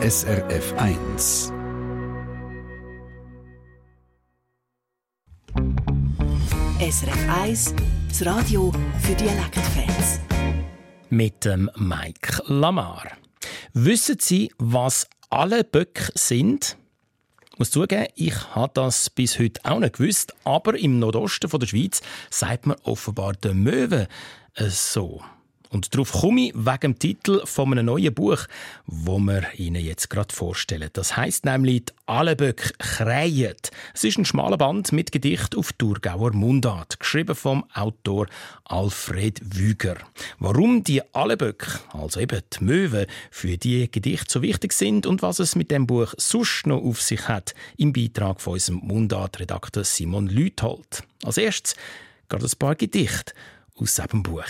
SRF 1. SRF 1, das Radio für Dialektfans. Mit dem Mike Lamar. Wissen Sie, was alle Böcke sind? Ich muss zugeben, ich habe das bis heute auch nicht gewusst, aber im Nordosten der Schweiz sagt man offenbar den Möwen so. Und darauf komme ich wegen dem Titel von einem neuen Buch, wo wir Ihnen jetzt gerade vorstellen. Das heißt nämlich «Die Alleböck krähen». Es ist ein schmaler Band mit Gedicht auf Thurgauer Mundart, geschrieben vom Autor Alfred Wüger. Warum die Alleböck, also eben die Möwen, für die Gedichte so wichtig sind und was es mit dem Buch sonst noch auf sich hat, im Beitrag von unserem Mundart-Redakteur Simon Lüthold. Als erstes gerade ein paar Gedichte aus diesem Buch.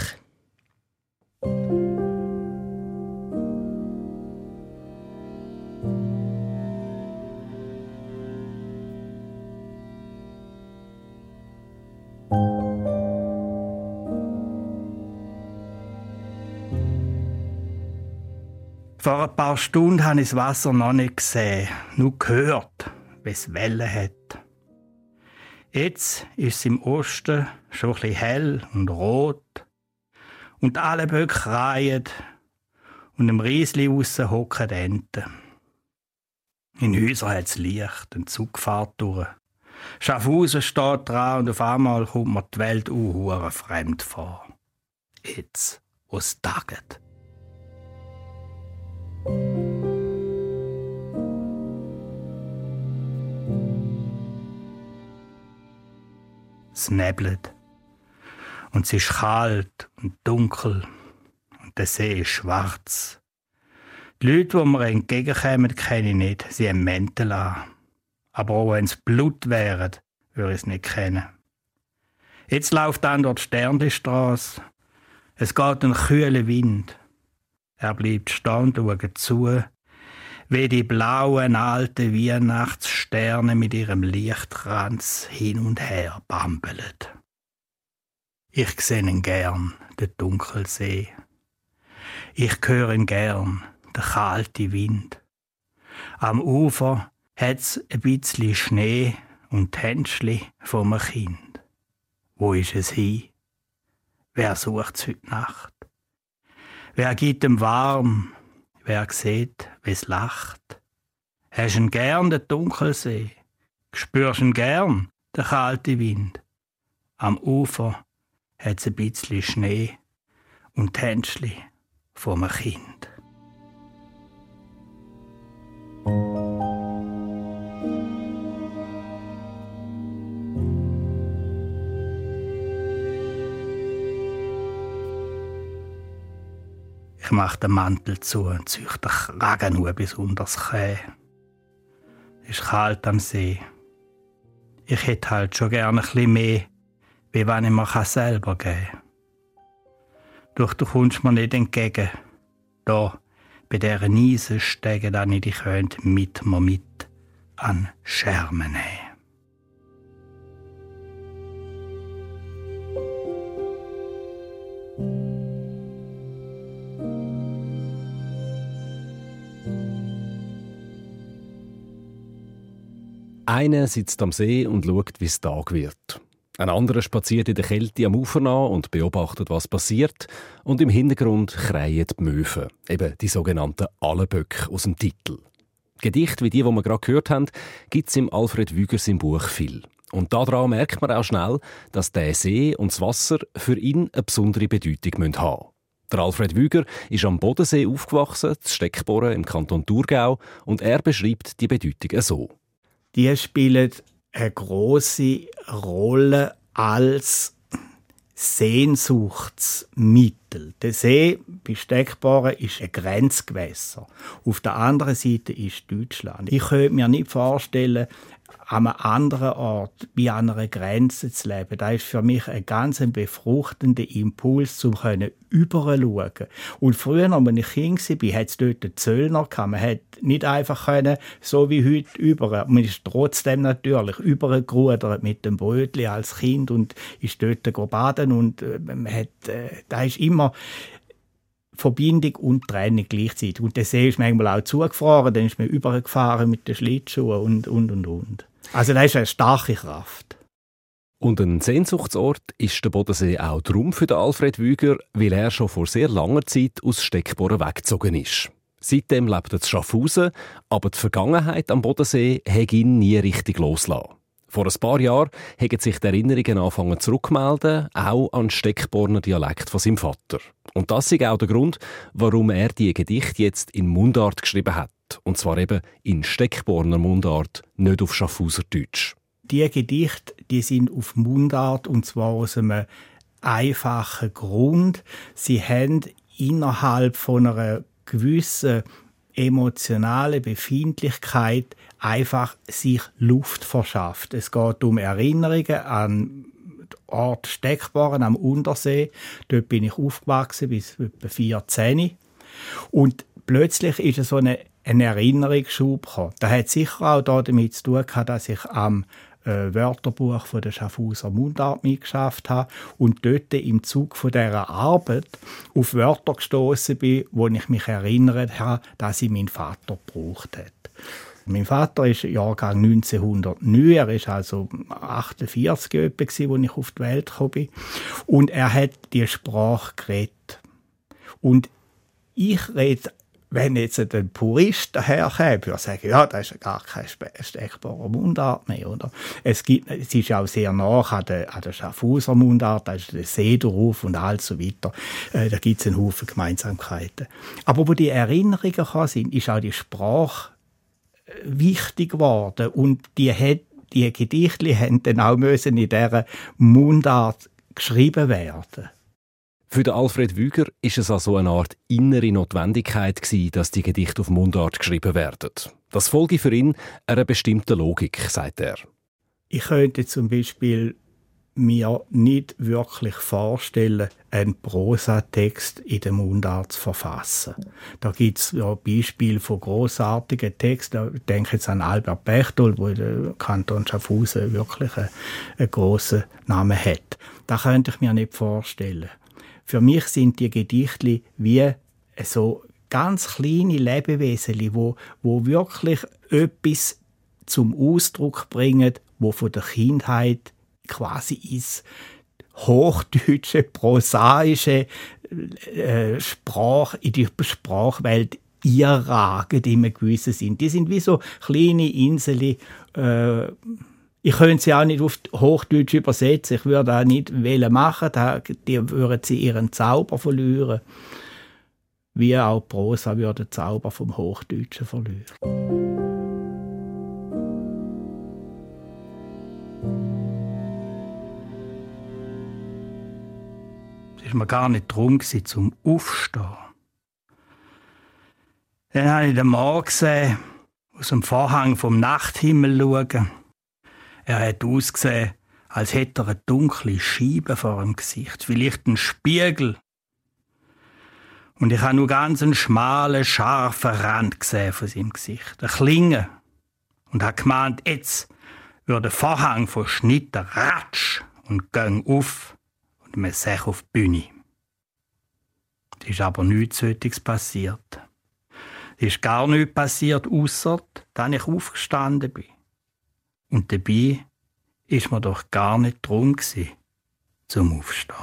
Vor ein paar Stunden habe ich das Wasser noch nicht gesehen, nur gehört, wie es Wellen hat. Jetzt ist es im Osten schon ein bisschen hell und rot und alle Böcke reihen und im Riesli aussen hocken Enten. In Häusern hat es Licht, ein Zug fährt durch. Schaffhausen steht dran und auf einmal kommt mir die Welt auch fremd vor. Jetzt, wo es taget. Es nebelt und es ist kalt und dunkel und der See ist schwarz. Die Leute, die mir entgegenkommen, kenne ich nicht. Sie haben Mäntel an. Aber auch wenn es Blut wäre, würde ich es nicht kennen. Jetzt läuft dann dort die Sternlistrasse. Es geht ein kühler Wind. Er bleibt stehen schaut zu, wie die blauen alten Weihnachtssterne mit ihrem Lichtkranz hin und her bambeln. Ich seh ihn gern, den Dunkelsee. Ich höre ihn gern, der kalte Wind. Am Ufer hat's ein bisschen Schnee und Tänzli vom Kind. Wo ist es hin? Wer sucht's heute Nacht? Wer gibt ihm warm? Wer sieht, wie's lacht? Hast ihn gern, den Dunkelsee? Spürst ihn gern, der kalte Wind? Am Ufer hat's ein bisschen Schnee und Tänzli vom Kind. Ich mach den Mantel zu und züch den Kragen nur bis unter das. Es ist kalt am See. Ich hätte halt schon gerne ein bisschen mehr wie wenn ich mir selber geben kann. Doch du kommst mir nicht entgegen. Da, bei dieser Niesenstege, dann ich dich könnt mit mir mit an Schermen nehmen. Einer sitzt am See und schaut, wie es Tag wird. Ein anderer spaziert in der Kälte am Ufer nach und beobachtet, was passiert. Und im Hintergrund kreien die Möwen, eben die sogenannten Alleböcke aus dem Titel. Gedichte wie die, die wir gerade gehört haben, gibt es im Alfred Wügers im Buch viel. Und daran merkt man auch schnell, dass der See und das Wasser für ihn eine besondere Bedeutung haben müssen. Der Alfred Wüger ist am Bodensee aufgewachsen, zu Steckboren im Kanton Thurgau, und er beschreibt die Bedeutung so. Die spielen eine große Rolle als Sehnsuchtsmittel. Der See bei Steckbaren ist ein Grenzgewässer. Auf der anderen Seite ist Deutschland. Ich könnte mir nicht vorstellen, an einem anderen Ort, bei einer Grenze zu leben. Das ist für mich ein ganz befruchtender Impuls, um überschauen Und früher, als ich Kind war, hat es dort einen Zöllner gehabt. Man hat nicht einfach können, so wie heute über. Man ist trotzdem natürlich übergerudert mit dem Brötli als Kind und ist dort baden und äh, man hat, äh, da ist immer Verbindung und Trennung gleichzeitig. Und der See ist manchmal auch zugefroren, dann ist man übergefahren mit den Schlittschuhen und, und, und, und. Also das ist eine starke Kraft. Und ein Sehnsuchtsort ist der Bodensee auch drum für Alfred Wüger, weil er schon vor sehr langer Zeit aus Steckbohren weggezogen ist. Seitdem lebt er zu Schaffhausen, aber die Vergangenheit am Bodensee hat ihn nie richtig losgelassen. Vor ein paar Jahren haben sich die Erinnerungen angefangen zurückmelden, auch an den Steckborner Dialekt von seinem Vater. Und das ist auch der Grund, warum er die Gedichte jetzt in Mundart geschrieben hat. Und zwar eben in Steckborner Mundart, nicht auf Schaffhauser Deutsch. Die Gedichte, die sind auf Mundart und zwar aus einem einfachen Grund. Sie haben innerhalb von einer gewissen emotionalen Befindlichkeit einfach sich Luft verschafft. Es geht um Erinnerungen an Ort Steckbaren am Untersee. Dort bin ich aufgewachsen bis etwa 14. Und plötzlich ist so eine, ein Erinnerungsschub gekommen. Das hat sicher auch damit zu tun gehabt, dass ich am äh, Wörterbuch von der Schaffhauser Mundart mitgeschafft habe und dort im Zug von dieser Arbeit auf Wörter gestoßen bin, wo ich mich erinnert habe, dass sie mein Vater gebraucht hat. Mein Vater ist Jahrgang 1909, er ist also 48 etwa, als ich auf die Welt gekommen bin. Und er hat die Sprache geredet. Und ich rede wenn jetzt ein Purist daherkäme, würde sagen, ja, das ist gar kein stechbarer Mundart mehr, oder? Es gibt, es ist auch sehr nach an der, der Schaffhauser Mundart, da ist der See drauf und all so weiter. Äh, da gibt es einen Haufen Gemeinsamkeiten. Aber wo die Erinnerungen gekommen sind, ist auch die Sprache wichtig geworden und die hat die Gedichte haben dann auch müssen in dieser Mundart geschrieben werden. Für den Alfred Wüger ist es also eine Art innere Notwendigkeit gewesen, dass die Gedichte auf Mundart geschrieben werden. Das folge für ihn einer bestimmten Logik, sagt er. Ich könnte zum Beispiel mir nicht wirklich vorstellen, einen Prosatext in der Mundart zu verfassen. Da gibt es ja Beispiele von großartigen Texten. Ich denke jetzt an Albert Bechtold, wo der Kanton Schaffhausen wirklich einen, einen grossen Namen hat. Das könnte ich mir nicht vorstellen. Für mich sind die Gedichte wie so ganz kleine Lebewesen, wo, wo wirklich etwas zum Ausdruck bringen, wo von der Kindheit quasi ins hochdeutsche, prosaische äh, Sprach, in die Sprachwelt einragen, die wir gewissen sind. Die sind wie so kleine Inseln, äh, ich könnte sie auch nicht auf Hochdeutsch übersetzen. Ich würde auch nicht machen. Die würden sie ihren Zauber verlieren. Wie auch Prosa würde Zauber vom Hochdeutschen verlieren. War mir gar nicht darum, zum Aufstehen. Dann habe ich den Morgen gesehen, aus dem Vorhang vom Nachthimmel schauen. Er hat ausgesehen, als hätte er eine dunkle Scheibe vor dem Gesicht, vielleicht ein Spiegel. Und ich habe nur ganz einen schmalen, scharfen Rand gesehen von seinem Gesicht, eine Klinge. Und habe gemeint, jetzt würde der Vorhang von Schnitter ratsch und gang auf man sich auf die Bühne. Es ist aber nichts Sötiges passiert. Es ist gar nichts passiert, außer dass ich aufgestanden bin. Und dabei ist mir doch gar nicht drum zum Aufstehen.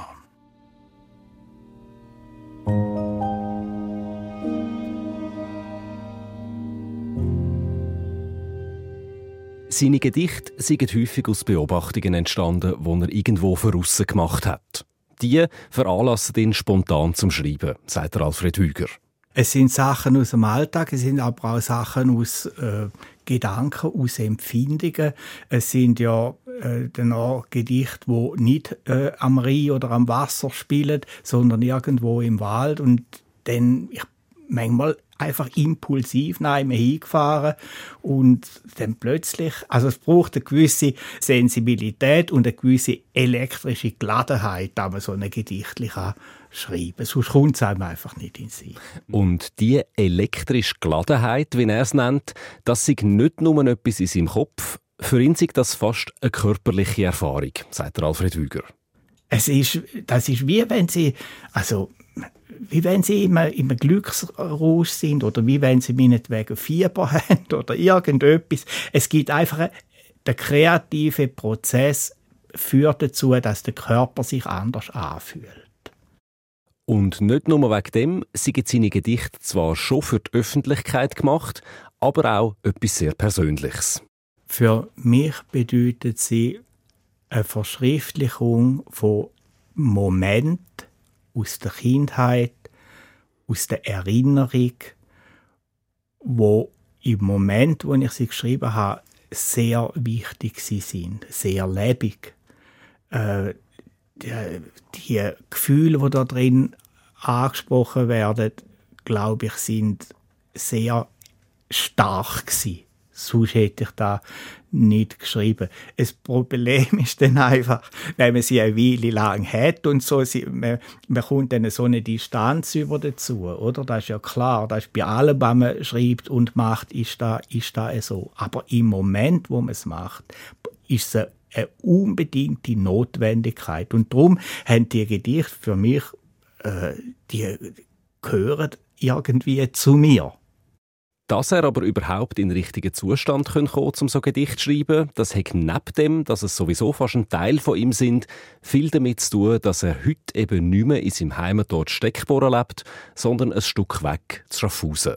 Seine Gedichte sind häufig aus Beobachtungen entstanden, die er irgendwo voraus gemacht hat. Die veranlassen ihn spontan zum Schreiben, sagt Alfred Hüger. Es sind Sachen aus dem Alltag, es sind aber auch Sachen aus äh, Gedanken, aus Empfindungen. Es sind ja äh, dann auch Gedichte, die nicht äh, am Rhein oder am Wasser spielen, sondern irgendwo im Wald. Und dann, ich manchmal einfach impulsiv nach hingefahren und dann plötzlich, also es braucht eine gewisse Sensibilität und eine gewisse elektrische Geladenheit, da man so eine Gedichtlich schreiben Sonst kommt es einem einfach nicht in sich. Und die elektrische Geladenheit, wie er es nennt, das ist nicht nur etwas in seinem Kopf, für ihn ist das fast eine körperliche Erfahrung, sagt Alfred Hüger. Es ist, das ist wie wenn sie, also wie wenn sie immer im Glücksrausch sind oder wie wenn sie meinetwegen Fieber haben oder irgendetwas. Es gibt einfach, der kreative Prozess führt dazu, dass der Körper sich anders anfühlt. Und nicht nur wegen dem sind seine Gedichte zwar schon für die Öffentlichkeit gemacht, aber auch etwas sehr Persönliches. Für mich bedeutet sie eine Verschriftlichung von Momenten aus der Kindheit, aus der Erinnerung, wo im Moment, wo ich sie geschrieben habe, sehr wichtig sind, sehr lebendig. Äh, die, die Gefühle, die da drin angesprochen werden, glaube ich, sind sehr stark gewesen. Sonst hätte ich da nicht geschrieben. Das Problem ist dann einfach, wenn man sie eine Weile lang hat und so, sie, man, man kommt dann so eine Distanz über dazu, oder? Das ist ja klar, das ist bei allem, was man schreibt und macht, ist da, ist da so. Aber im Moment, wo man es macht, ist es eine unbedingte Notwendigkeit. Und darum haben die Gedichte für mich, äh, die gehören irgendwie zu mir. Dass er aber überhaupt in richtigen Zustand kommen kann, um so Gedicht zu schreiben, das hat neben dem, dass es sowieso fast ein Teil von ihm sind, viel damit zu tun, dass er heute eben nicht mehr in seinem Heimatort Steckbohren lebt, sondern ein Stück weg zu Schaffhausen.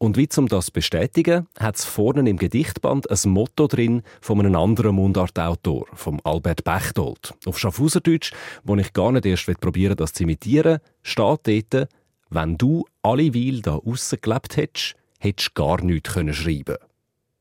Und wie zum das bestätigen, hat es vorne im Gedichtband ein Motto drin von einem anderen Mundartautor, vom Albert Bechtold. Auf Schaffhauserdeutsch, wo ich gar nicht erst probieren das zu imitieren, steht dort, wenn du alle Weil da aussen gelebt hättest, hättest du gar nichts können schreiben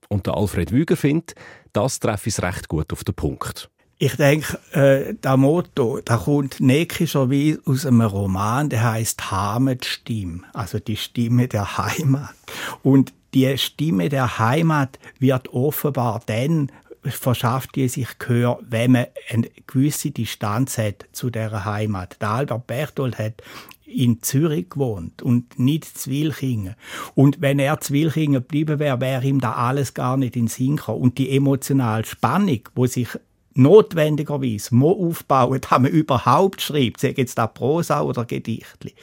Und der Alfred Wüger findet, das treffe ich recht gut auf den Punkt. Ich denke, äh, das Motto, da kommt näckischerweise aus einem Roman, der heißt Heimatstimme, also die Stimme der Heimat. Und die Stimme der Heimat wird offenbar dann verschafft die sich Gehör, wenn man eine gewisse Distanz hat zu der Heimat. Der Albert Berthold hat in Zürich gewohnt und nicht Zwilchingen. Und wenn er Zwilchingen geblieben wäre, wäre ihm da alles gar nicht in Sinn gekommen. Und die emotionale Spannung, wo sich notwendigerweise mo aufbauen, dass man überhaupt schreibt, sei jetzt da Prosa oder Gedichtli,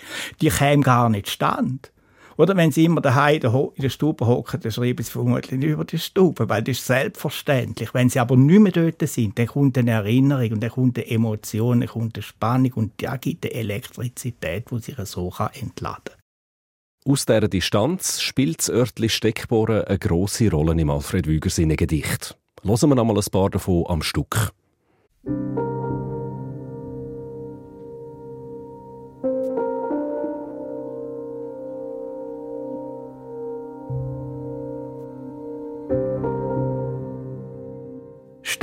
die käme gar nicht stand. Oder wenn sie immer daheim in der Stube hocken, dann schreiben sie vermutlich nicht über die Stube, weil das ist selbstverständlich. Wenn sie aber nicht mehr dort sind, dann kommt eine Erinnerung und dann kommt eine Emotion, dann kommt eine Spannung und da gibt eine Elektrizität, die sich so entladen kann. Aus dieser Distanz spielt das Örtli Steckbohren eine grosse Rolle im Alfred Wüger seine Gedicht. Hören wir noch mal ein paar davon am Stück.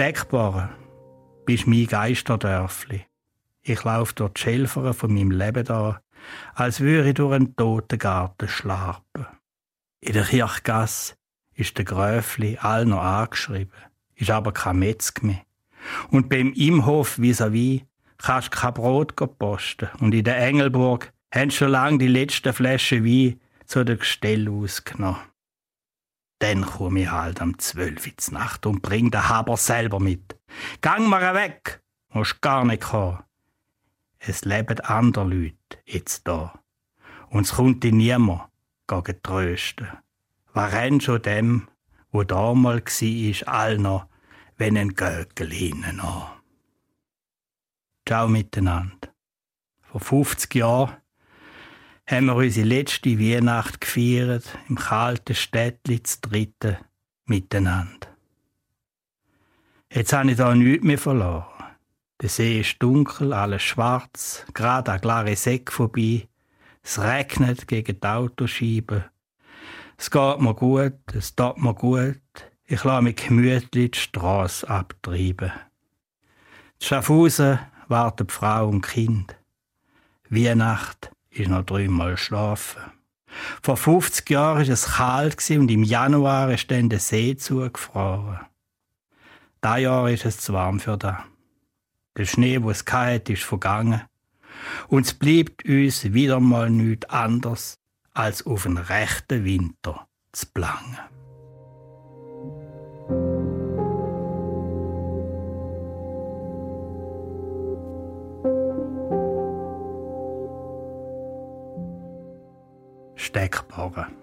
Steckbaren, bist mein Geisterdörfli. Ich lauf durch die Schilfern von meinem Leben da, als würde ich durch einen toten Garten schlapen. In der Kirchgasse ist der Gräfli all noch angeschrieben, ist aber kein Metzg mehr. Und beim Imhof vis-à-vis kannst du kein Brot posten. Und in der Engelburg haben schon lange die letzten Flaschen Wein zu der Gestell ausgenommen. Dann komme ich halt am zwölf in die Nacht und bring den Haber selber mit. Gang mal weg, musst gar nicht kommen. Es leben andere Leute jetzt da. Und es kommt dich niemand gegen trösten. Rennt schon dem, wo da gsi ist, all noch, wenn ein hinten an. Ciao miteinander. Vor 50 Jahren haben wir unsere letzte Weihnacht gefeiert, im kalten Städtli zu dritten, miteinander. Jetzt habe ich da nichts mehr verloren. Der See ist dunkel, alles schwarz, gerade ein klare Säck vorbei. Es regnet gegen die Autoscheiben. Es geht mir gut, es tut mir gut. Ich lasse mich gemütlich die Strasse abtreiben. In Schaffhausen warten Frau und Kind. Weihnacht ist noch dreimal schlafen. Vor 50 Jahren war es kalt und im Januar ist dann der See zugefroren. Da Jahr ist es zu warm für da. Der Schnee, wo es hatte, ist vergangen. Und es bleibt uns wieder mal nichts anderes, als auf einen rechten Winter zu plangen. Steckbarren.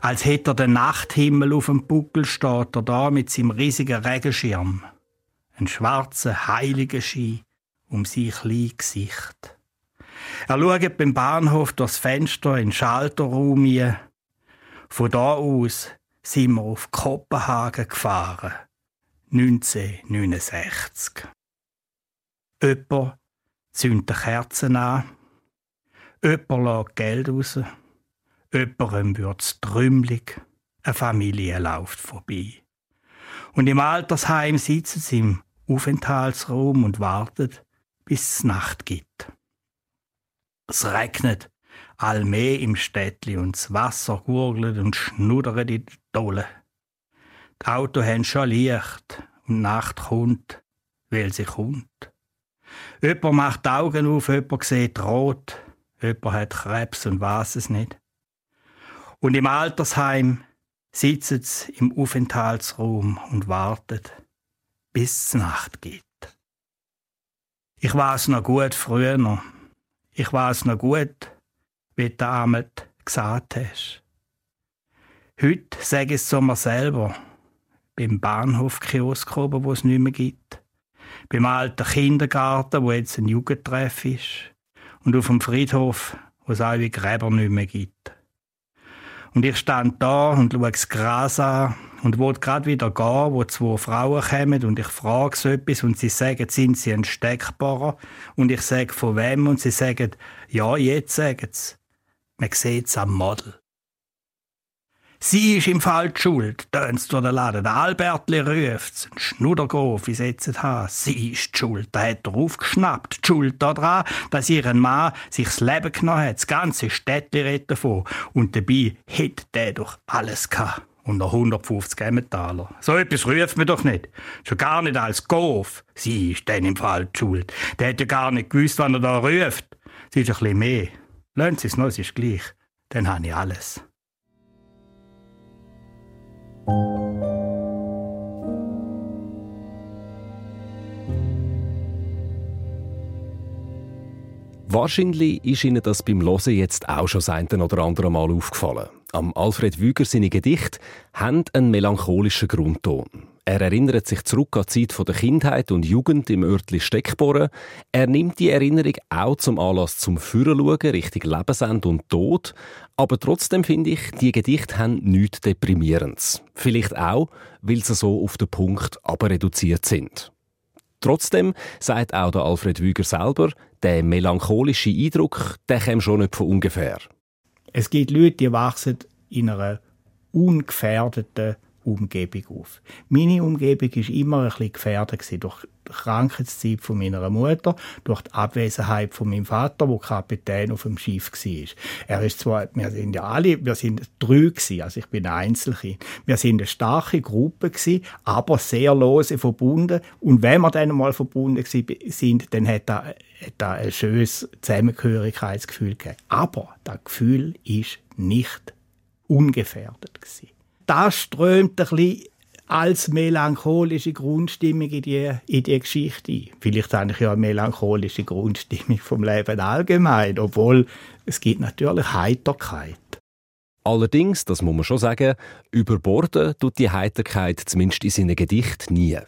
Als hätte er den Nachthimmel auf dem Buckel steht er da mit seinem riesigen Regenschirm. Ein schwarzer, heiliger Ski um sein kleines Gesicht. Er schaut beim Bahnhof durchs Fenster in den Schalterraum hin. Von da aus sind wir auf Kopenhagen gefahren. 1969. Jemand zündet Kerzen an. Jemand lässt Geld raus. Jemandem wird's trümmelig. Eine Familie läuft vorbei. Und im Altersheim sitzen sie im Aufenthaltsraum und warten, bis es Nacht gibt. Es regnet allmäh im Städtli und das Wasser gurgelt und schnuddert in den Dollen. Die Auto haben schon Licht und Nacht kommt, weil sie kommt. Jemand macht die Augen auf, jemand sieht rot, jemand hat Krebs und weiß es nicht. Und im Altersheim sitzen sie im Aufenthaltsraum und wartet, bis es Nacht geht. Ich weiß noch gut früher. Ich weiß noch gut, wie du damals gesagt hast. Heute sage ich es zu mir selber. Beim Bahnhofkiosk oben, wo es nicht mehr gibt. Beim alten Kindergarten, wo jetzt ein Jugendtreff ist. Und auf dem Friedhof, wo es auch wie Gräber nicht mehr gibt. Und ich stand da und schaue das Gras an und wollte gerade wieder gehen, wo zwei Frauen kommen und ich frage so etwas und sie sagen, sind sie ein Steckbarer? Und ich sage, von wem? Und sie sagen, ja, jetzt sagen sie. Man sieht es am Model. Sie ist im Fall die schuld, tönt's durch den Laden. Der Albertli ruft's. Ein Schnuddergrof, wie setzt ha. Sie ist die schuld. Da hat er aufgeschnappt. Die Schuld daran, dass ihr Mann sich das Leben genommen hat. Das ganze Städtli redet davon. Und dabei hätte der doch alles gehabt. Und noch 150 Emmentaler. So etwas ruft man doch nicht. Schon gar nicht als Gof. Sie ist dann im Fall die schuld. Der hat ja gar nicht gewusst, wann er da ruft. Sie ist ein bisschen mehr. Lernen Sie es noch, es ist gleich. Dann habe ich alles. Wahrscheinlich ist Ihnen das beim Hören jetzt auch schon eine oder andere Mal aufgefallen. Am Alfred Wüger seine Gedichte haben einen melancholischen Grundton. Er erinnert sich zurück an die Zeit der Kindheit und Jugend im örtlichen Steckbohren. Er nimmt die Erinnerung auch zum Anlass zum Führerschauen Richtung Lebensende und Tod. Aber trotzdem finde ich, die Gedichte haben nichts Deprimierendes. Vielleicht auch, weil sie so auf den Punkt aber reduziert sind. Trotzdem sagt auch der Alfred Wüger selber, der melancholische Eindruck, der kommt schon nicht von ungefähr. Es gibt Leute, die wachsen in einer ungefährdeten Umgebung auf. Meine Umgebung war immer ein bisschen gefährdet durch die Krankheitszeit von meiner Mutter, durch die Abwesenheit von meinem Vater, der Kapitän auf dem Schiff war. Er ist zwar, wir sind ja alle, wir sind drei also ich bin ein Einzelkind. Wir sind eine starke Gruppe aber sehr lose verbunden. Und wenn wir dann mal verbunden sind, dann hat er, hat er ein schönes Zusammengehörigkeitsgefühl gegeben. Aber das Gefühl ist nicht ungefährdet gewesen das strömt ein bisschen als melancholische Grundstimmung in die, in die Geschichte ein. Vielleicht eigentlich ja eine melancholische Grundstimmung vom Leben allgemein, obwohl es gibt natürlich Heiterkeit. Allerdings, das muss man schon sagen, überborden tut die Heiterkeit zumindest in seinen Gedichten nie.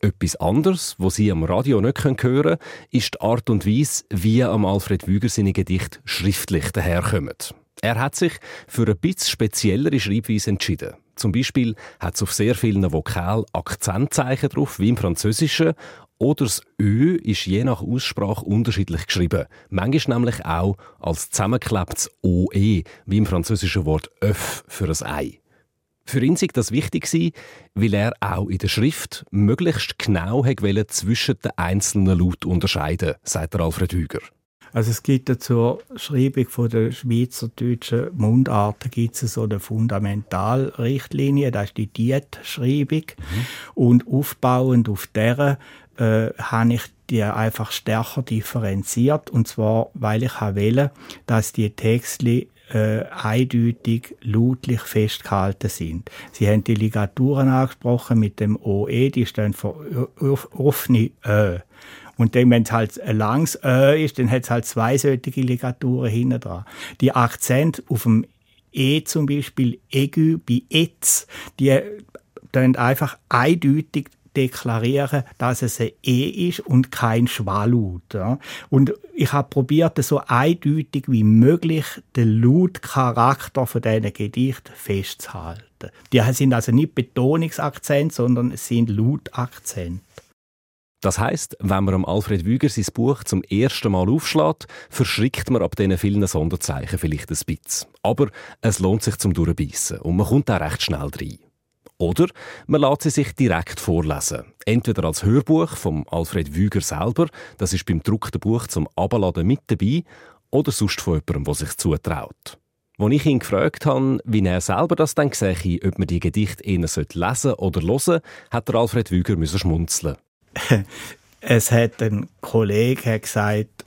Etwas anderes, was Sie am Radio nicht hören können, ist die Art und Weise, wie am Alfred Wüger seine Gedichte schriftlich daherkommen. Er hat sich für eine bisschen speziellere Schreibweise entschieden. Zum Beispiel hat es auf sehr vielen Vokalen Akzentzeichen drauf, wie im Französischen. Oder das Ö ist je nach Aussprache unterschiedlich geschrieben. Manchmal nämlich auch als zusammengeklebtes OE, wie im französischen Wort œuf für ein Ei. Für ihn war das wichtig, weil er auch in der Schrift möglichst genau zwischen den einzelnen Lauten unterscheiden, sagt Alfred Hüger. Also es gibt ja zur Schreibung von der schweizerdeutschen Mundart gibt es so eine Fundamentalrichtlinie, das ist die Dietschreibung. Mhm. Und aufbauend auf der äh, habe ich die einfach stärker differenziert. Und zwar, weil ich wähle, dass die Texte äh, eindeutig lautlich festgehalten sind. Sie haben die Ligaturen angesprochen mit dem OE, die stehen für offene Ö. Und dann, wenn es halt ein langes Ö ist, dann hat es halt zwei solche Ligaturen hinten dran. Die Akzent auf dem E zum Beispiel, Egü bei Etz, die tun einfach eindeutig deklarieren, dass es ein E ist und kein Schwallaut. Ja. Und ich habe probiert, so eindeutig wie möglich den Lautcharakter von diesen Gedichten festzuhalten. Die sind also nicht Betonungsakzente, sondern es sind Lautakzente. Das heißt, wenn man Alfred Wüger sein Buch zum ersten Mal aufschlägt, verschrickt man ab diesen vielen Sonderzeichen vielleicht ein bisschen. Aber es lohnt sich zum Durchbeissen und man kommt auch recht schnell rein. Oder man lässt sie sich direkt vorlesen. Entweder als Hörbuch vom Alfred Wüger selber, das ist beim gedruckten Buch zum Abladen mit dabei, oder sonst von jemandem, der sich zutraut. Als ich ihn gefragt habe, wie er selber das dann sehe, ob man die Gedichte eher lesen oder hören hat der Alfred Wüger schmunzeln. es hat ein Kollege gesagt,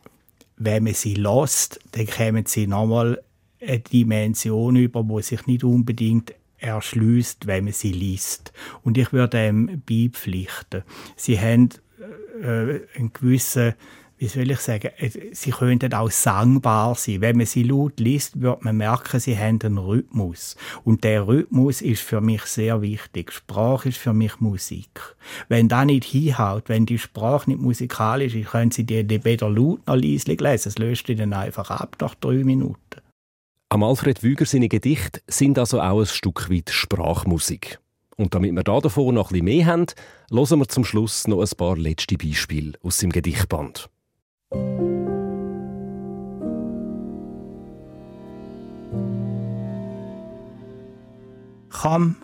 wenn man sie lässt, dann kommen sie nochmal eine Dimension über, wo sich nicht unbedingt erschließt, wenn man sie liest. Und ich würde dem beipflichten. Sie haben äh, einen gewissen, wie soll ich sagen, äh, sie könnten auch sangbar sein. Wenn man sie laut liest, wird man merken, sie haben einen Rhythmus. Und der Rhythmus ist für mich sehr wichtig. Sprache ist für mich Musik. Wenn da nicht hinhaut, wenn die Sprache nicht musikalisch ist, können Sie die weder laut noch leislich lesen. Es löst ihnen einfach ab nach drei Minuten. Am Alfred Wüger seine Gedichte sind also auch ein Stück weit Sprachmusik. Und damit wir da davon noch bisschen mehr haben, hören wir zum Schluss noch ein paar letzte Beispiele aus seinem Gedichtband. Komm,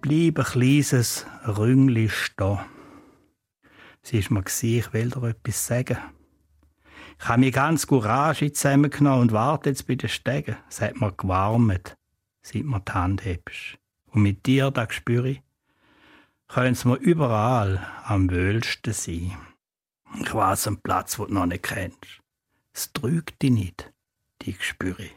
bleib ein kleines Rüngli stehen. Sie ist mir ich will dir etwas sagen. Ich habe mich ganz Courage zusammengenommen und warte jetzt bei den Stegen. Es hat mir gewarmt, seit mir die Hand hebst. Und mit dir, da spüre ich, können wir überall am wöhlsten sein. Ich weiß einen Platz, wo du noch nicht kennst. Es trügt dich nicht, die spüre ich.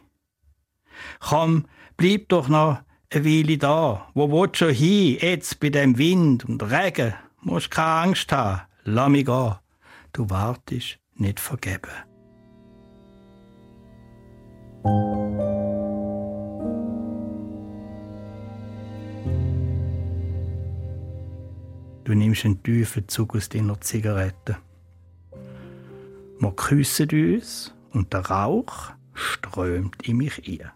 Komm, bleib doch noch eine Weile da. Wo willst du schon hin, jetzt bei dem Wind und Regen? Musst keine Angst haben, lass mich gehen. Du wartest nicht vergeben. Du nimmst einen tiefen Zug aus deiner Zigarette. Wir küssen uns und der Rauch strömt in mich ein.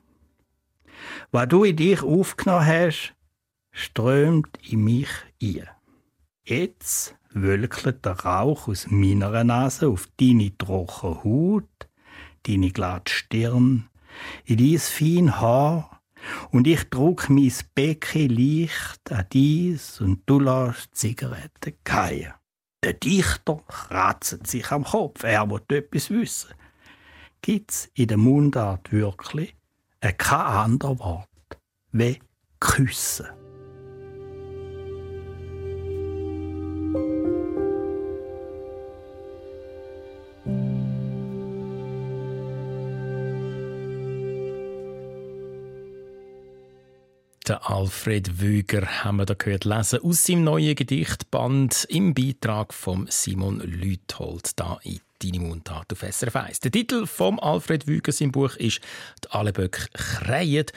Was du in dich aufgenommen hast, strömt in mich ein. Jetzt wölkelt der Rauch aus meiner Nase auf deine trockene Haut, deine glatte Stirn, in dein fein Haar, und ich druck mein Becken leicht an dies und du lässt Zigaretten gehen. Der Dichter kratzt sich am Kopf, er will etwas wissen. Gibt's in der Mundart wirklich kein anderes Wort wie küssen? Der Alfred Wüger haben wir da gehört lesen aus seinem neuen Gedichtband im Beitrag von Simon Lüthold da in «Deine Mundart» auf SRF 1. Der Titel vom Alfred Wüger sein Buch ist «Die Alleböck kreien».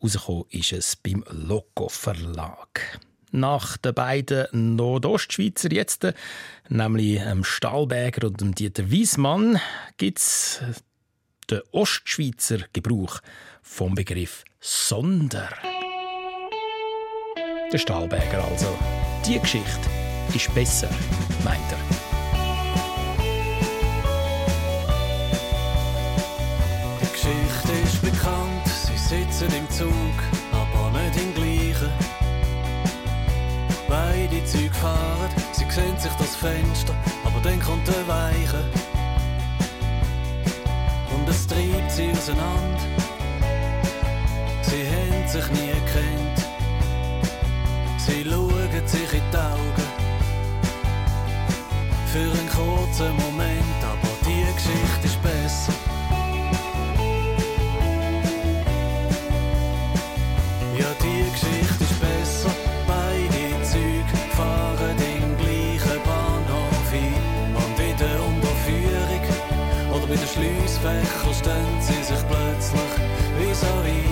Rausgekommen ist es beim Loco Verlag. Nach den beiden Nordostschweizer jetzt, nämlich dem Stahlberger und dem Dieter Wiesmann, gibt es den Ostschweizer Gebrauch vom Begriff «Sonder». Der Stahlberger also. Die Geschichte ist besser, meint er. Die Geschichte ist bekannt, sie sitzen im Zug, aber nicht im gleichen. Beide Züge fahren, sie sehen sich das Fenster, aber dann kommt der Weiche. Und es treibt sie auseinander. Sie haben sich nie für einen kurzen Moment, aber die Geschichte ist besser. Ja, die Geschichte ist besser. Beide Züge fahren den gleichen Bahnhof ein. Und in der Unterführung oder bei den Schliessfächern stellen sie sich plötzlich wie so ein.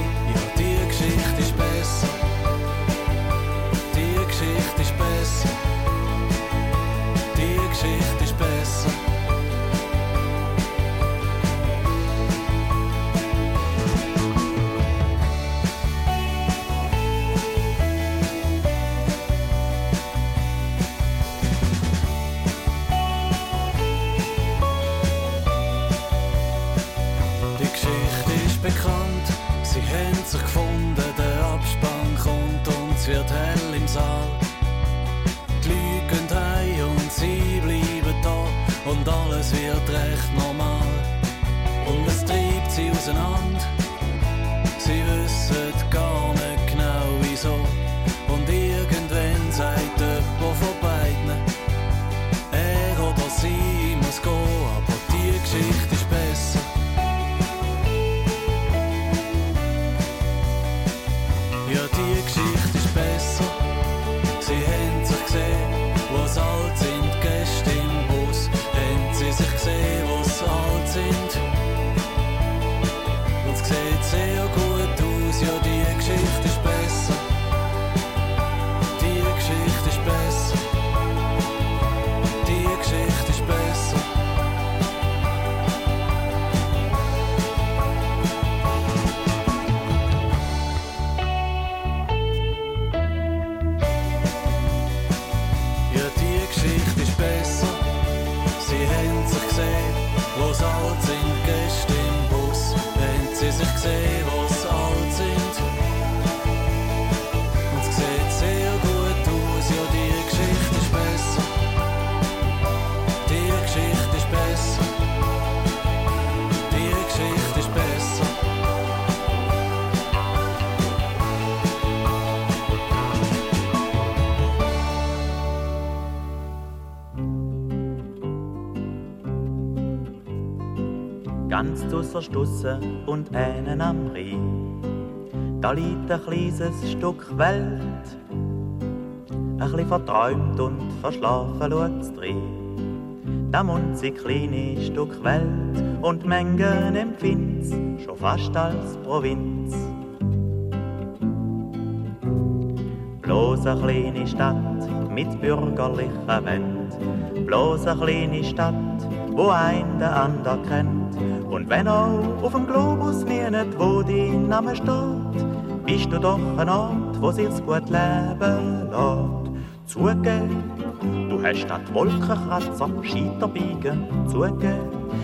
Ganz zusser Stusse und einen am Rhein. Da liegt ein kleines Stück Welt, ein bisschen verträumt und verschlafen schaut's drin. Da munzig kleine Stück Welt und Mengen empfind's schon fast als Provinz. Bloß eine kleine Stadt mit bürgerlicher Wend. Bloß eine kleine Stadt, wo ein der ander kennt. Und wenn auch auf dem Globus nie nicht, wo dein Name steht, bist du doch ein Ort, wo sich's gut leben lässt. Zugeben, du hast statt Wolkenkratzer Scheiterbiegen. Zugeben,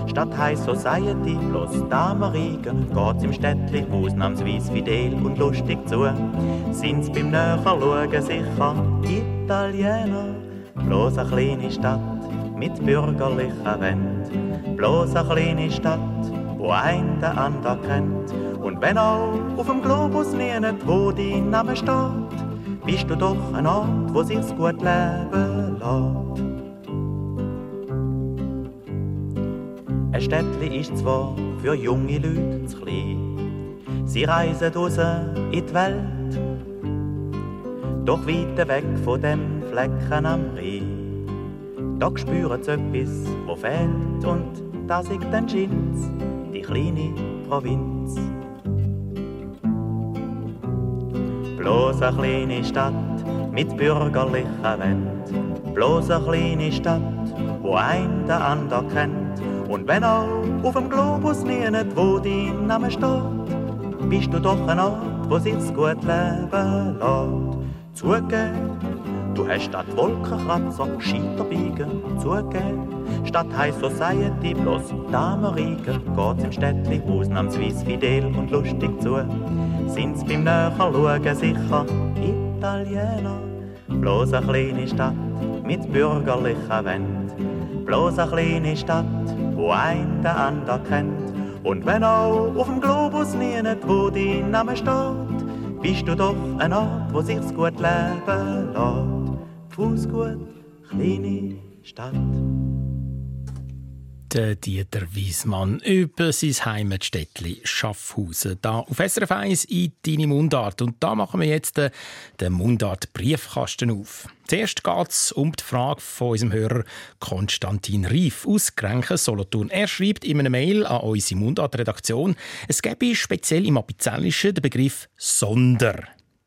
statt High Society bloß Damenriegen. Geht's im Städtli ausnahmsweise fidel und lustig zu. Sind's beim Näherschauen sicher Italiener. Bloß eine kleine Stadt mit bürgerlicher Wend. Bloß eine kleine Stadt, wo ein der ander kennt. Und wenn auch auf dem Globus nicht, wo dein Name steht, bist du doch ein Ort, wo sich's gut leben lässt. Ein Städtli ist zwar für junge Leute zu klein, sie reisen raus in die Welt, doch weit weg von dem Flecken am Rhein. Da spüren sie etwas, wo fehlt, und das ist dann Schins, die kleine Provinz. Bloß eine kleine Stadt mit bürgerlicher Wend. Bloß eine kleine Stadt, wo ein der ander kennt. Und wenn auch auf dem Globus nie nicht, wo dein Name steht, bist du doch ein Ort, wo sich's gut leben lässt. Zugeben, du hast statt Wolkenkratzer Scheiterbiegen. Zugeben, statt High Society bloß Damenriegen. Geht's im Städtli ausnahmsweise fidel und lustig zu. Sind's beim Näherschauen sicher Italiener. Bloß eine kleine Stadt mit bürgerlicher Wend. Bloß eine kleine Stadt, wo ein der ander kennt. Und wenn auch auf dem Globus nie nicht, wo dein Name steht, bist du doch ein Ort, wo sich's gut leben lässt. Fußgut, kleine Stadt. Der Dieter Wiesmann über sein Heimatstädtli Schaffhausen. Da auf SRF 1 in deine Mundart. Und da machen wir jetzt den, Mundart-Briefkasten auf. Zuerst geht es um die Frage von unserem Hörer Konstantin Rief aus Grenchen, Solothurn. Er schreibt in einer Mail an unsere Mundart-Redaktion, es gäbe speziell im Apizellischen den Begriff Sonder.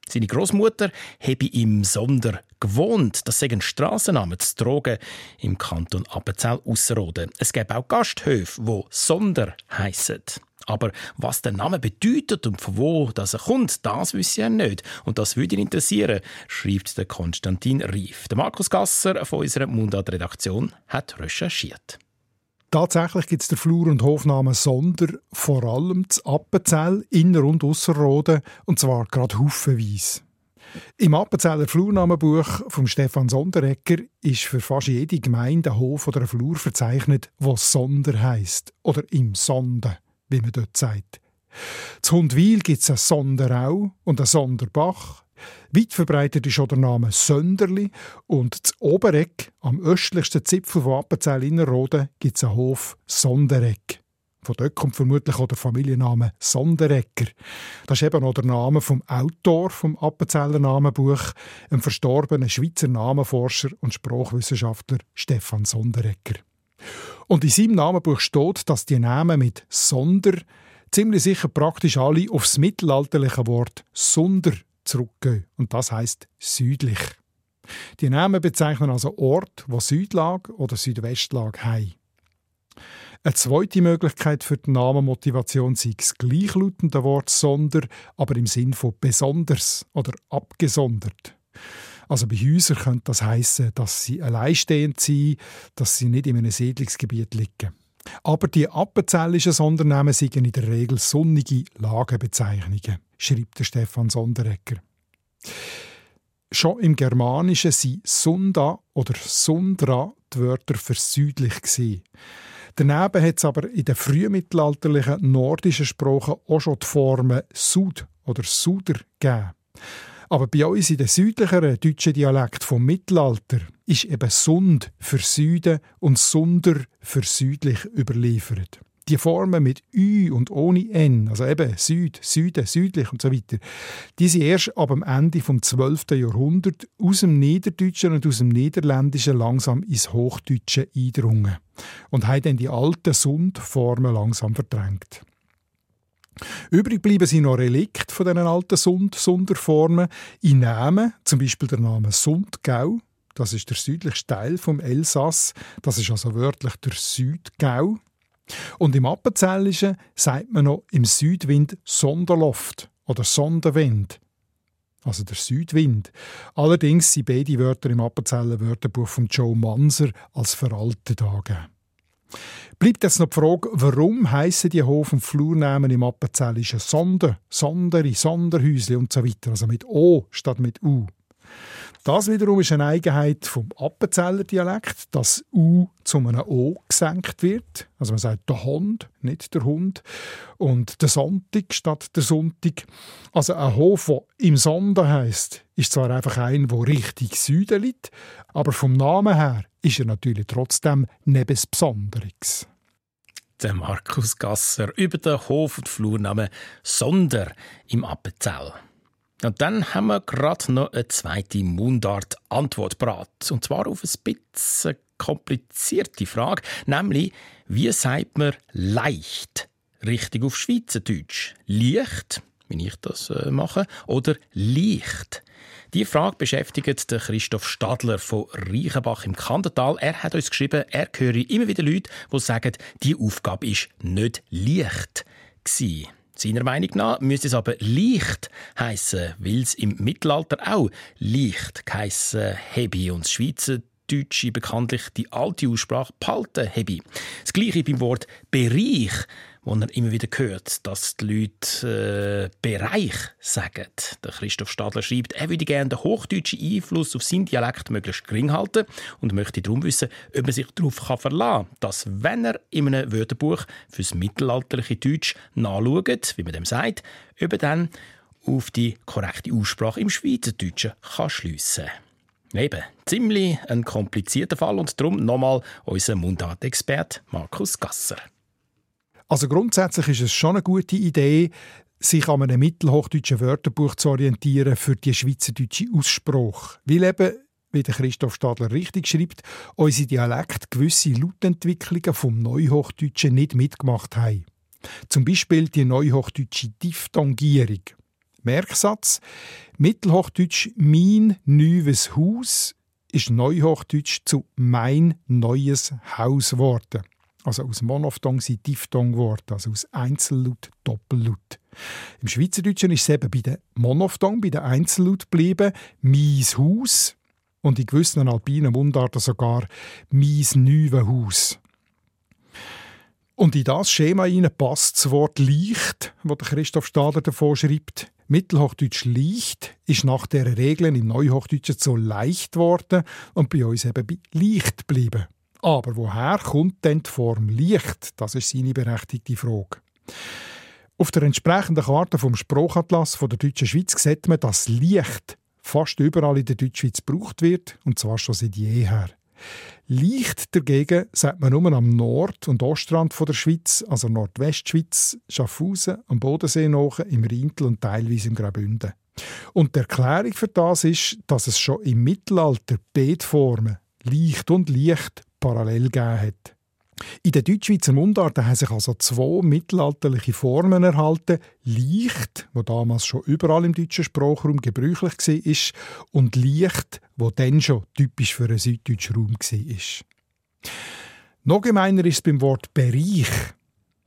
Seine Großmutter habe im Sonder gewohnt. Das sagen Straßennamen zu Drogen im Kanton Appenzell Ausserrhoden. Es gibt auch Gasthöfe, wo Sonder heissen. Aber was der Name bedeutet und von wo das er kommt, das wissen er nicht. Und das würde ihn interessieren, schreibt der Konstantin Rief. Der Markus Gasser von unserer Mundart-Redaktion hat recherchiert. Tatsächlich gibt es den Flur- und Hofnamen Sonder, vor allem zu Appenzell, Inner- und Ausserrhoden, und zwar gerade haufenweise. Im Appenzeller Flurnamenbuch von Stefan Sonderegger ist für fast jede Gemeinde ein Hof oder ein Flur verzeichnet, was Sonder heisst. Oder im Sonde, wie man dort sagt. Zu Hundwil gibt es ein Sonderau und ein Sonderbach. Weit verbreitet ist auch der Name Sönderli und zu Obereck, am östlichsten Zipfel von Appenzell-Innerrhoden, gibt es einen Hof Sondereck. Von dort kommt vermutlich auch der Familienname Sonderecker. Das ist eben auch der Name vom Autor vom Appenzeller Namenbuch, einem verstorbenen Schweizer Namenforscher und Sprachwissenschaftler Stefan Sonderecker. Und in seinem Namenbuch steht, dass die Namen mit Sonder ziemlich sicher praktisch alle aufs mittelalterliche Wort Sonder zurückgehen. Und das heißt südlich. Die Namen bezeichnen also Ort, wo Südlag oder Südwestlag haben. Eine zweite Möglichkeit für die Namenmotivation sei das gleichlautende Wort Sonder, aber im Sinn von besonders oder abgesondert. Also bei Häusern könnte das heißen, dass sie alleinstehend sind, dass sie nicht in einem Siedlungsgebiet liegen. Aber die appenzellischen Sondernamen sind in der Regel sonnige Lagenbezeichnungen, schreibt der Stefan Sonderegger. Schon im Germanischen sind Sunda oder Sundra die Wörter für südlich gewesen. Daneben hat es aber in den frühmittelalterlichen nordischen Sprachen auch schon die Formen Sud oder Suder gegeben. Aber bei uns in den südlicheren deutschen Dialekt vom Mittelalter ist eben Sund für Süden und Sunder für südlich überliefert. Die Formen mit Ü und ohne N, also eben Süd, Süden, südlich und so weiter, die sind erst ab dem Ende des 12. Jahrhunderts aus dem Niederdeutschen und aus dem Niederländischen langsam ins Hochdeutsche eingedrungen und haben dann die alten Sundformen langsam verdrängt. Übrig bleiben sind noch Relikte von diesen alten Sund Sunderformen in Namen, zum Beispiel der Name Sundgau. Das ist der südlichste Teil vom Elsass. Das ist also wörtlich der Südgau. Und im Appenzellischen sagt man noch im Südwind Sonderloft oder Sonderwind. Also der Südwind. Allerdings sind beide Wörter im Appenzeller Wörterbuch von Joe Manser als veraltet angegeben. Bleibt jetzt noch die Frage, warum heissen die Hof- und Flurnamen im Appenzellischen Sonder, Sonderi, Sonderhäusli und so weiter, also mit O statt mit U. Das wiederum ist eine Eigenheit vom Appenzeller Dialekt, dass U zu einem O gesenkt wird. Also man sagt der Hund, nicht der Hund. Und der Sonntag statt der Sonntag. Also ein Hof, der im Sonder heißt, ist zwar einfach ein, wo richtig Süden liegt, aber vom Namen her ist er natürlich trotzdem nebes Besonderes. Der Markus Gasser über den Hof- und Flurnamen Sonder im Appenzell. Und dann haben wir gerade noch eine zweite Mundart-Antwort parat. Und zwar auf ein bisschen komplizierte Frage, nämlich, wie sagt man leicht? Richtig auf Schweizerdeutsch. Leicht, wie ich das äh, mache, oder leicht? Die Frage beschäftigt den Christoph Stadler von Reichenbach im Kandertal. Er hat uns geschrieben, er höre immer wieder Leute, die sagen, die Aufgabe ist nicht leicht gewesen. Seiner Meinung nach müsste es aber leicht heißen, weil es im Mittelalter auch leicht geheissen habe und das Schweizerdeutsche bekanntlich die alte Aussprache behalten habe. Das Gleiche beim Wort Bereich, wo er immer wieder hört, dass die Leute äh, Bereich sagen. Der Christoph Stadler schreibt, er würde gerne den hochdeutschen Einfluss auf seinen Dialekt möglichst gering halten und möchte darum wissen, ob man sich darauf verlassen kann, dass, wenn er in einem Wörterbuch fürs mittelalterliche Deutsch nachschaut, wie man dem sagt, ob er dann auf die korrekte Aussprache im Schweizerdeutschen kann schliessen Eben, ziemlich ein komplizierter Fall und darum nochmal unser Mundartexpert Markus Gasser. Also grundsätzlich ist es schon eine gute Idee, sich an einem mittelhochdeutschen Wörterbuch zu orientieren für die schweizerdeutsche Aussprache. Weil eben, wie der Christoph Stadler richtig schreibt, unsere Dialekt gewisse Lautentwicklungen vom Neuhochdeutschen nicht mitgemacht haben. Zum Beispiel die neuhochdeutsche Diphthongierung. Merksatz: Mittelhochdeutsch «mein neues Haus» ist Neuhochdeutsch zu «mein neues Haus» geworden. Also aus Monophthong sind Diphthong geworden, also aus Einzellaut Doppellaut. Im Schweizerdeutschen ist es eben bei den Monophthong, bei den Einzellaut geblieben, «mein Haus» und in gewissen alpinen Mundarten sogar «mein neues Haus». Und in das Schema passt das Wort «leicht», das Christoph Stadler davor schreibt. Mittelhochdeutsch leicht ist nach der Regeln im Neuhochdeutschen so leicht geworden und bei uns eben bei leicht geblieben. Aber woher kommt denn die Form leicht? Das ist seine berechtigte Frage. Auf der entsprechenden Karte vom Sprachatlas von der deutschen Schweiz sieht man, dass Licht fast überall in der Deutschschweiz gebraucht wird, und zwar schon seit jeher. Leicht dagegen sagt man nur am Nord- und Ostrand der Schweiz, also Nordwestschweiz, Schaffhausen, am Bodensee noch, im Rhintel und teilweise im Graubünden. Und die Erklärung für das ist, dass es schon im Mittelalter beide Formen, leicht und leicht, parallel gegeben hat. In den Deutschschweizer Mundarten haben sich also zwei mittelalterliche Formen erhalten. Leicht, wo damals schon überall im deutschen Sprachraum gebräuchlich war, und Licht, wo dann schon typisch für einen süddeutschen Raum war. Noch gemeiner ist es beim Wort Bereich.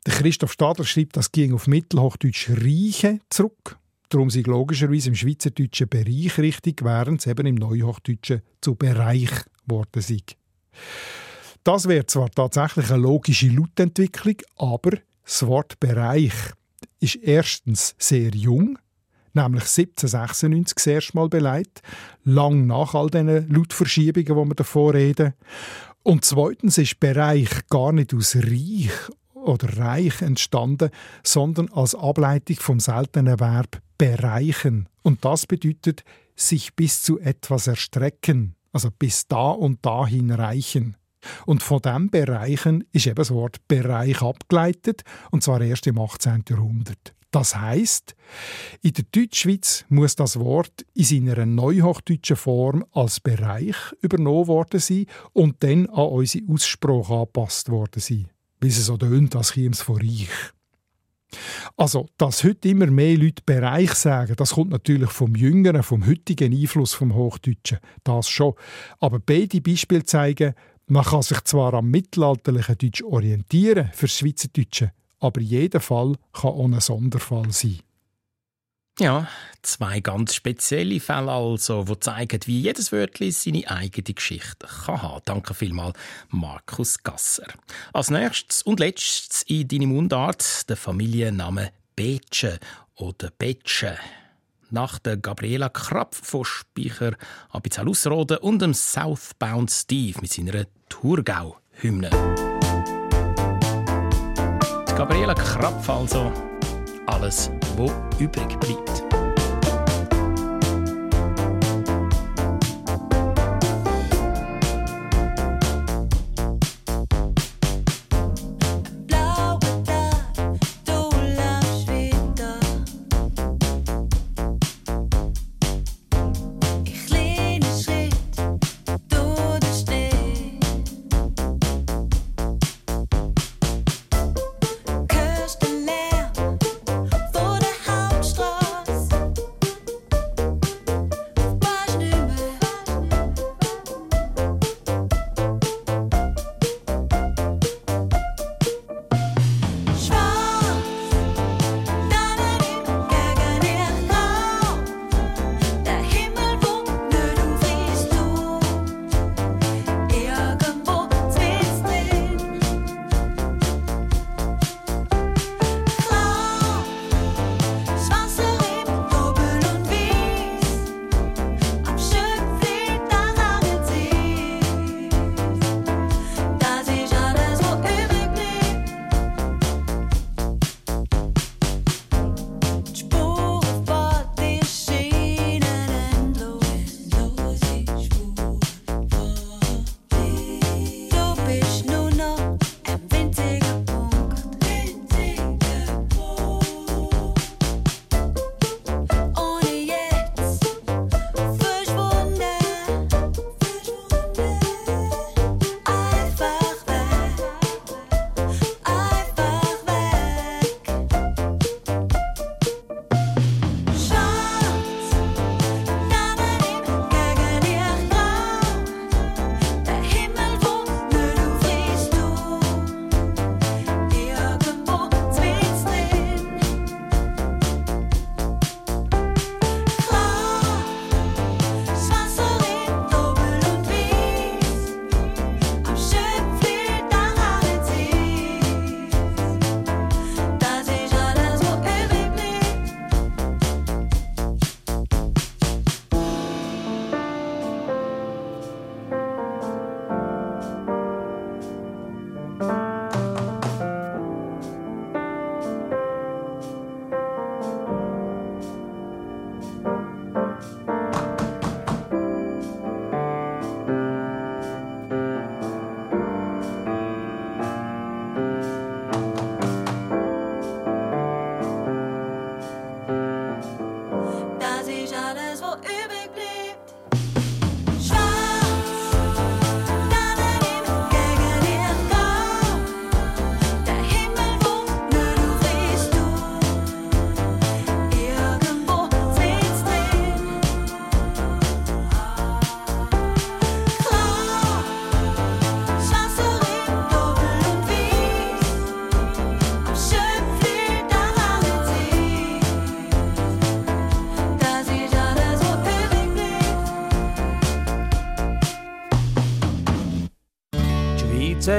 Der Christoph Stadler schreibt, das ging auf Mittelhochdeutsch Reiche zurück. Darum sind logischerweise im Schweizerdeutschen Bereich richtig, während es eben im Neuhochdeutschen zu Bereich geworden ist. Das wäre zwar tatsächlich eine logische Lautentwicklung, aber das Wort Bereich ist erstens sehr jung, nämlich 1796 das erste Mal beleidigt, lang nach all diesen Lautverschiebungen, die wir davor reden. Und zweitens ist Bereich gar nicht aus Reich oder Reich entstanden, sondern als Ableitung vom seltenen Verb bereichen. Und das bedeutet sich bis zu etwas erstrecken, also bis da und dahin reichen. Und von diesem Bereichen ist eben das Wort Bereich abgeleitet, und zwar erst im 18. Jahrhundert. Das heißt, in der Deutschschweiz muss das Wort in seiner neuhochdeutschen Form als Bereich übernommen worden sein und dann an unsere Aussprache angepasst worden sein, wie es so tönt, als käme es von Reich. Also, dass heute immer mehr Leute Bereich sagen, das kommt natürlich vom jüngeren, vom heutigen Einfluss vom Hochdeutschen. Das schon. Aber beide Beispiele zeigen, man kann sich zwar am mittelalterlichen Deutsch orientieren für Schweizerdeutsche, aber jeder Fall kann ein Sonderfall sein. Ja, zwei ganz spezielle Fälle also, die zeigen, wie jedes Wörtchen seine eigene Geschichte kann haben. Danke vielmals, Markus Gasser. Als nächstes und letztes in deinem Mundart der Familienname Betsche oder Betsche nach der Gabriela Krapf von Speicher, Abizal Ausserrhoden und dem Southbound Steve mit seiner Thurgau-Hymne. Gabriela Krapf also. Alles, wo übrig bleibt.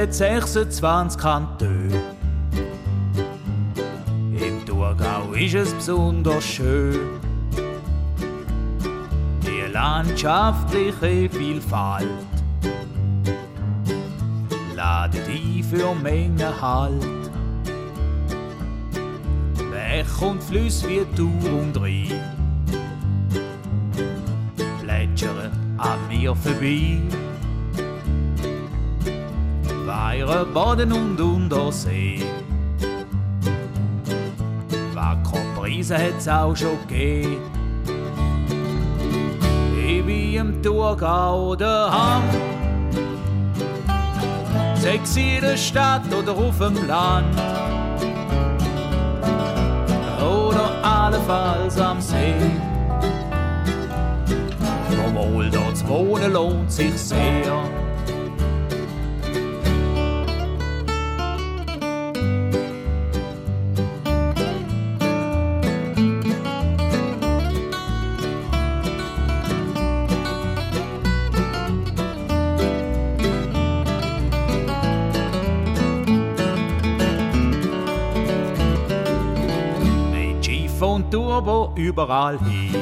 Hat 26 Kantone. Im Thurgau ist es besonders schön. Die landschaftliche Vielfalt ladet ein für Menge Halt. Bech und Flüsse wie Tour und Rhein plätschern an mir vorbei. Weire, Boden und Untersee. Wackerpreise hat's auch schon gegeben. Ich bin im Thurgau daheim. Sechs in der Stadt oder auf dem Land. Oder allenfalls am See. Obwohl dort zu wohnen lohnt sich sehr. Turbo überall hin.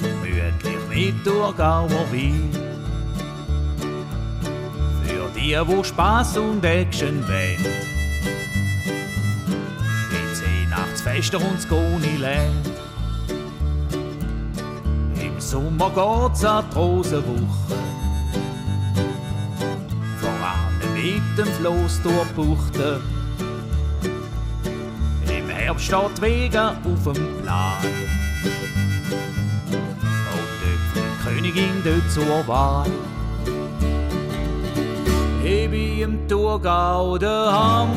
Gemütlich mit Thurgauer Wein. Für die, wo Spaß und Action wollen. Ins Weihnachtsfest und das Goniland. Im Sommer geht's an die Rosenwoche. Voran mit dem Floss durchbuchten. Im Herbst steht die Wege auf dem Plan. Und dort die Königin dort zur Wahl. Ich bin im Thurgau daheim.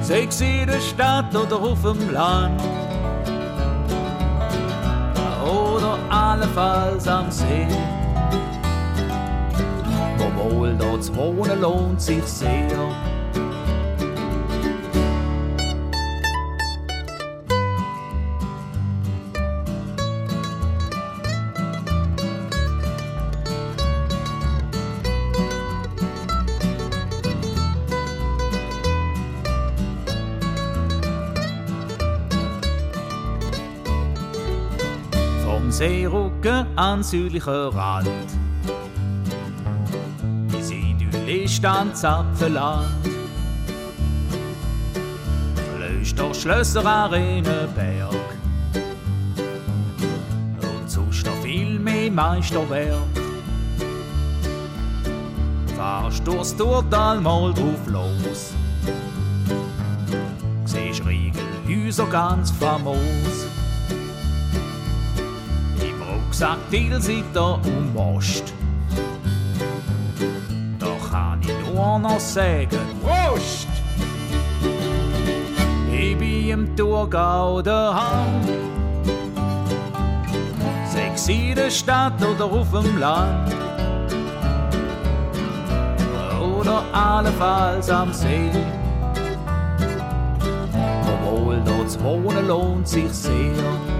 Sechs in der Stadt oder auf dem Land. Oder allenfalls am See. Obwohl dort zu wohnen lohnt sich sehr. An südlicher Rand. Bis Idylle stand Zapfenland. Klöster, Schlösser, Arenen, Berg. Und sonst noch viel mehr Meisterwerk. Fahrst durchs Turtal mal drauf los. Siehst Riegelhäuser ganz famos. Im Rucksack Tilsiter und Most. Da kann ich nur noch sagen, Wurst! Ich bin im Thurgau daheim. Sechs in der Stadt oder auf dem Land. Oder allenfalls am See. Obwohl dort zu wohnen lohnt sich sehr.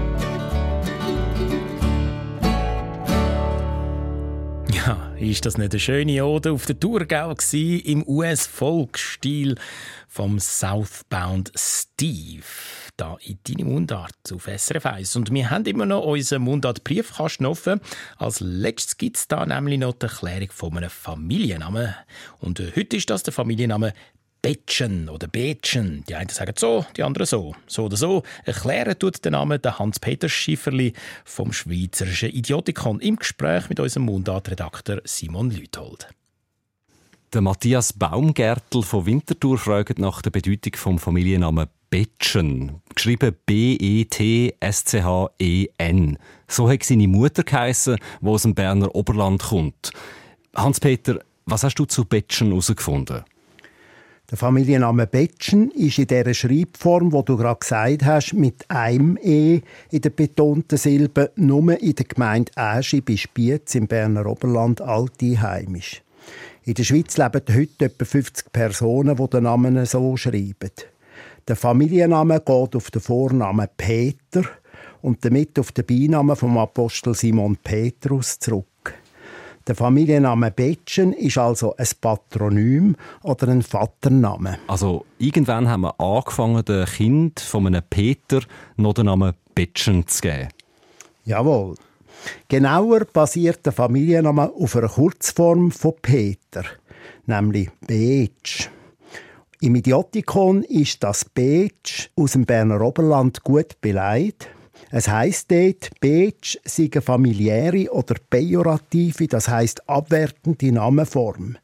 Ist das nicht eine schöne Ode auf der Thurgau gsi im US-Folkstil vom Southbound Steve? Da in deine Mundart auf SRF 1. Und wir haben immer noch unseren Mundart-Briefkasten offen. Als letztes gibt es da nämlich noch die Erklärung von einem Familiennamen. Und äh, heute ist das der Familienname Betschen oder Betschen. Die einen sagen so, die anderen so. So oder so. Erklären tut der Name der Hans-Peter Schifferli vom Schweizerischen Idiotikon im Gespräch mit unserem Mundartredakteur Simon Lüthold. Der Matthias Baumgärtel von Winterthur fragt nach der Bedeutung vom Familiennamen Betschen. Geschrieben B-E-T-S-C-H-E-N. So hat seine Mutter geheissen, die aus dem Berner Oberland kommt. Hans-Peter, was hast du zu Betschen herausgefunden? Der Familienname Betschen ist in dieser Schreibform, wo du gerade gesagt hast, mit einem E in der betonten Silbe nur in der Gemeinde Äschi bei Spiez im Berner Oberland alteinheimisch. In der Schweiz leben heute etwa 50 Personen, die den Namen so schreiben. Der Familienname geht auf den Vornamen Peter und damit auf den Beinamen vom Apostel Simon Petrus zurück. Der Familienname Betschen ist also ein Patronym oder ein Vatername. Also, irgendwann haben wir angefangen, dem Kind von einem Peter noch den Namen Betschen zu geben. Jawohl. Genauer basiert der Familienname auf einer Kurzform von Peter, nämlich Betsch. Im Idiotikon ist das Betsch aus dem Berner Oberland gut beleidigt. Es heisst dort, Betsch sei eine familiäre oder pejorative, das heisst abwertende Namenform.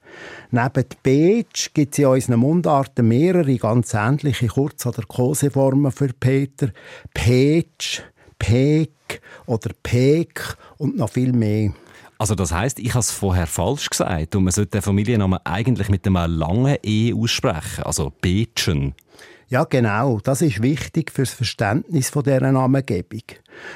Neben Betsch gibt es in unseren Mundarten mehrere ganz ähnliche Kurz- oder Koseformen für Peter. Petsch, Pek oder Pek und noch viel mehr. Also das heißt, ich habe es vorher falsch gesagt und man sollte den Familiennamen eigentlich mit einem langen E aussprechen, also Betschen. Ja, genau. Das ist wichtig fürs Verständnis von dieser Namengebung.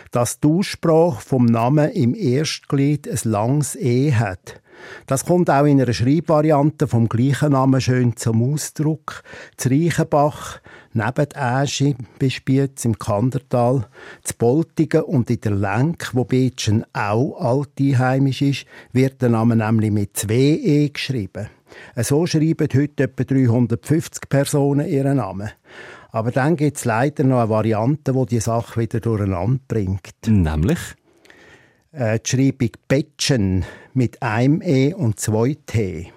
Dass die Aussprache vom Namen im Erstglied ein langes E hat. Das kommt auch in einer Schreibvariante vom gleichen Namen schön zum Ausdruck. Zu Reichenbach, neben Äschi, bei Spiez im Kandertal, zu Boltigen und in der Lenk, wo Betschen auch alteinheimisch ist, wird der Name nämlich mit zwei E geschrieben. So schreiben heute etwa 350 Personen ihren Namen. Aber dann gibt es leider noch eine Variante, die die Sache wieder durcheinander bringt. Nämlich? Äh, die Schreibung Betschen mit einem E und zwei T.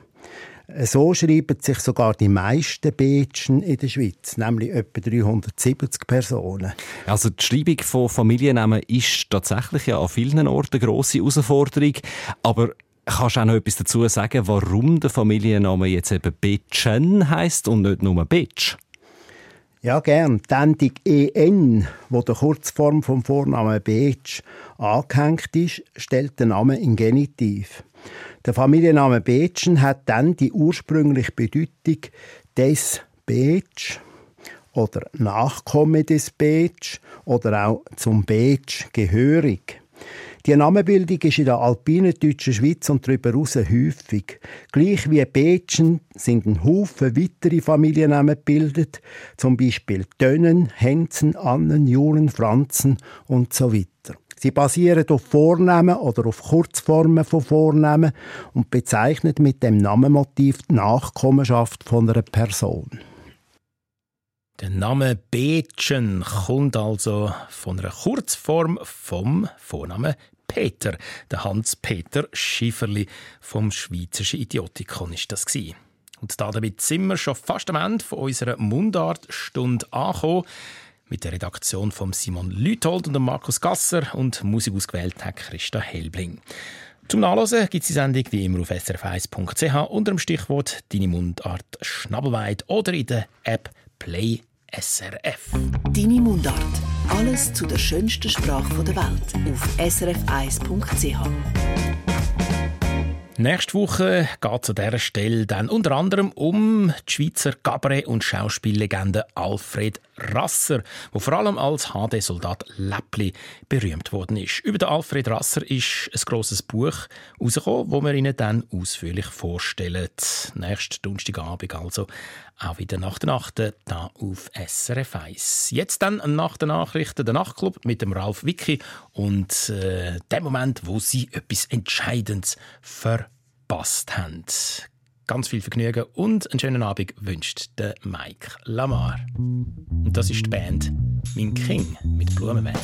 Äh, So schreiben sich sogar die meisten Betschen in der Schweiz, nämlich etwa 370 Personen. Also die Schreibung von Familiennamen ist tatsächlich ja an vielen Orten eine grosse Herausforderung, aber kannst du auch noch etwas dazu sagen, warum der Familienname jetzt eben Betschen heisst und nicht nur Betsch? Ja, gern. Die Endung EN, wo der Kurzform vom Vornamen Betsch angehängt ist, stellt den Namen in Genitiv. Der Familienname Betschen hat dann die ursprüngliche Bedeutung des Betsch oder Nachkomme des Betsch oder auch zum Betsch gehörig. Die Namenbildung ist in der alpinen deutschen Schweiz und darüber hinaus häufig. Gleich wie Betschen sind ein Haufen weitere Familiennamen gebildet, zum Beispiel Tönnen, Henzen, Annen, Julen, Franzen und so weiter. Sie basieren auf Vornamen oder auf Kurzformen von Vornamen und bezeichnen mit dem Namenmotiv die Nachkommenschaft von einer Person. Der Name Betschen kommt also von einer Kurzform vom Vornamen Peter. Der Hans-Peter Schifferli vom Schweizerischen Idiotikon ist das gsi. Und damit sind wir schon fast am Ende von unserer Mundartstunde angekommen. Mit der Redaktion von Simon Lüthold und Markus Gasser und Musik ausgewählt hat Christa Helbling. Zum Nachlesen gibt es die Sendung wie immer auf srf1.ch unter dem Stichwort «Deine Mundart Schnabelweit» oder in der App Play SRF. Deine Mundart. Alles zu der schönsten Sprache der Welt auf srf1.ch. Nächste Woche geht es an dieser Stelle dann unter anderem um die Schweizer Cabaret- und Schauspiellegende Alfred Rasser, der vor allem als HD-Soldat Läppli berühmt worden ist. Über den Alfred Rasser ist ein grosses Buch herausgekommen, das wir Ihnen dann ausführlich vorstellen. Nächsten Donnerstagabend also auch wieder nach der Nacht da auf SRF 1. Jetzt dann nach den Nachrichten der Nachtclub mit dem Ralf Wicki und äh, dem Moment, wo Sie etwas Entscheidendes verpasst haben. Ganz viel Vergnügen und einen schönen Abend wünscht der Mike Lamar. Und das ist die Band Min King mit Blumenwelt.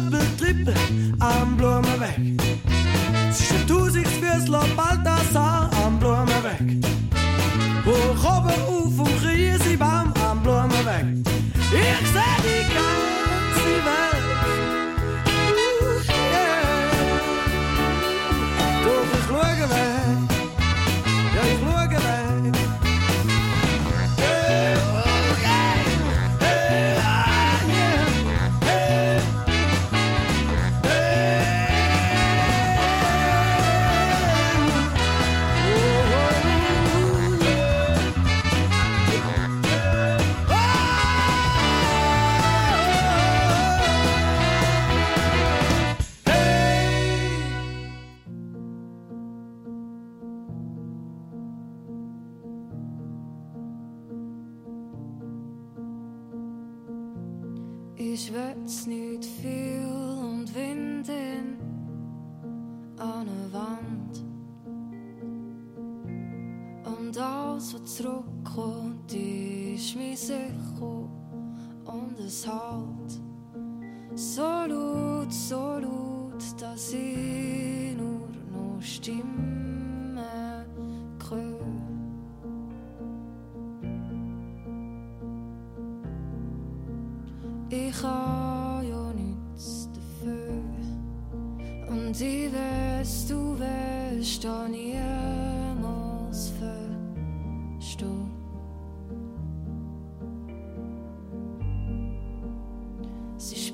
Stapeltrippe am Blumenweg. Zwischen Tusigs fürs Balthasar am Blumenweg. Hoch oben auf und riesig am Blumenweg. Ich seh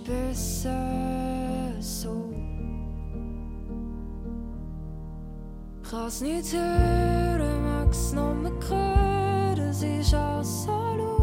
besser so. hören, nie Tür, magst noch mit Kröte, siehst aus Solo.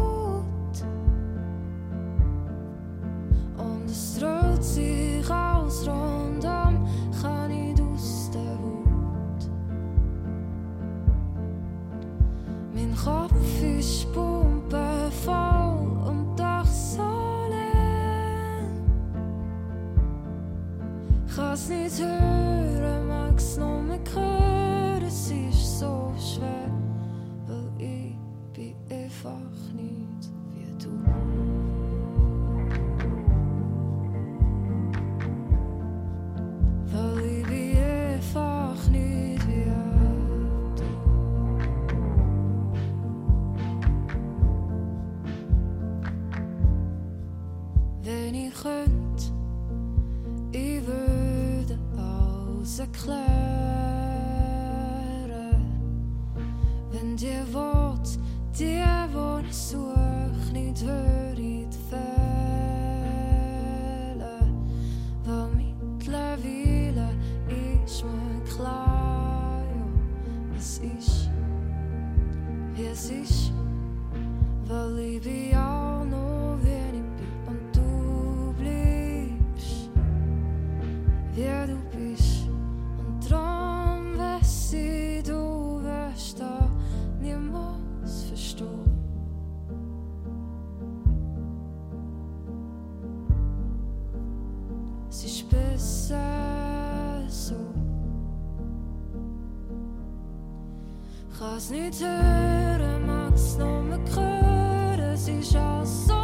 es ist besser so. Ich kann es nicht hören, mag es nur når es ist auch so.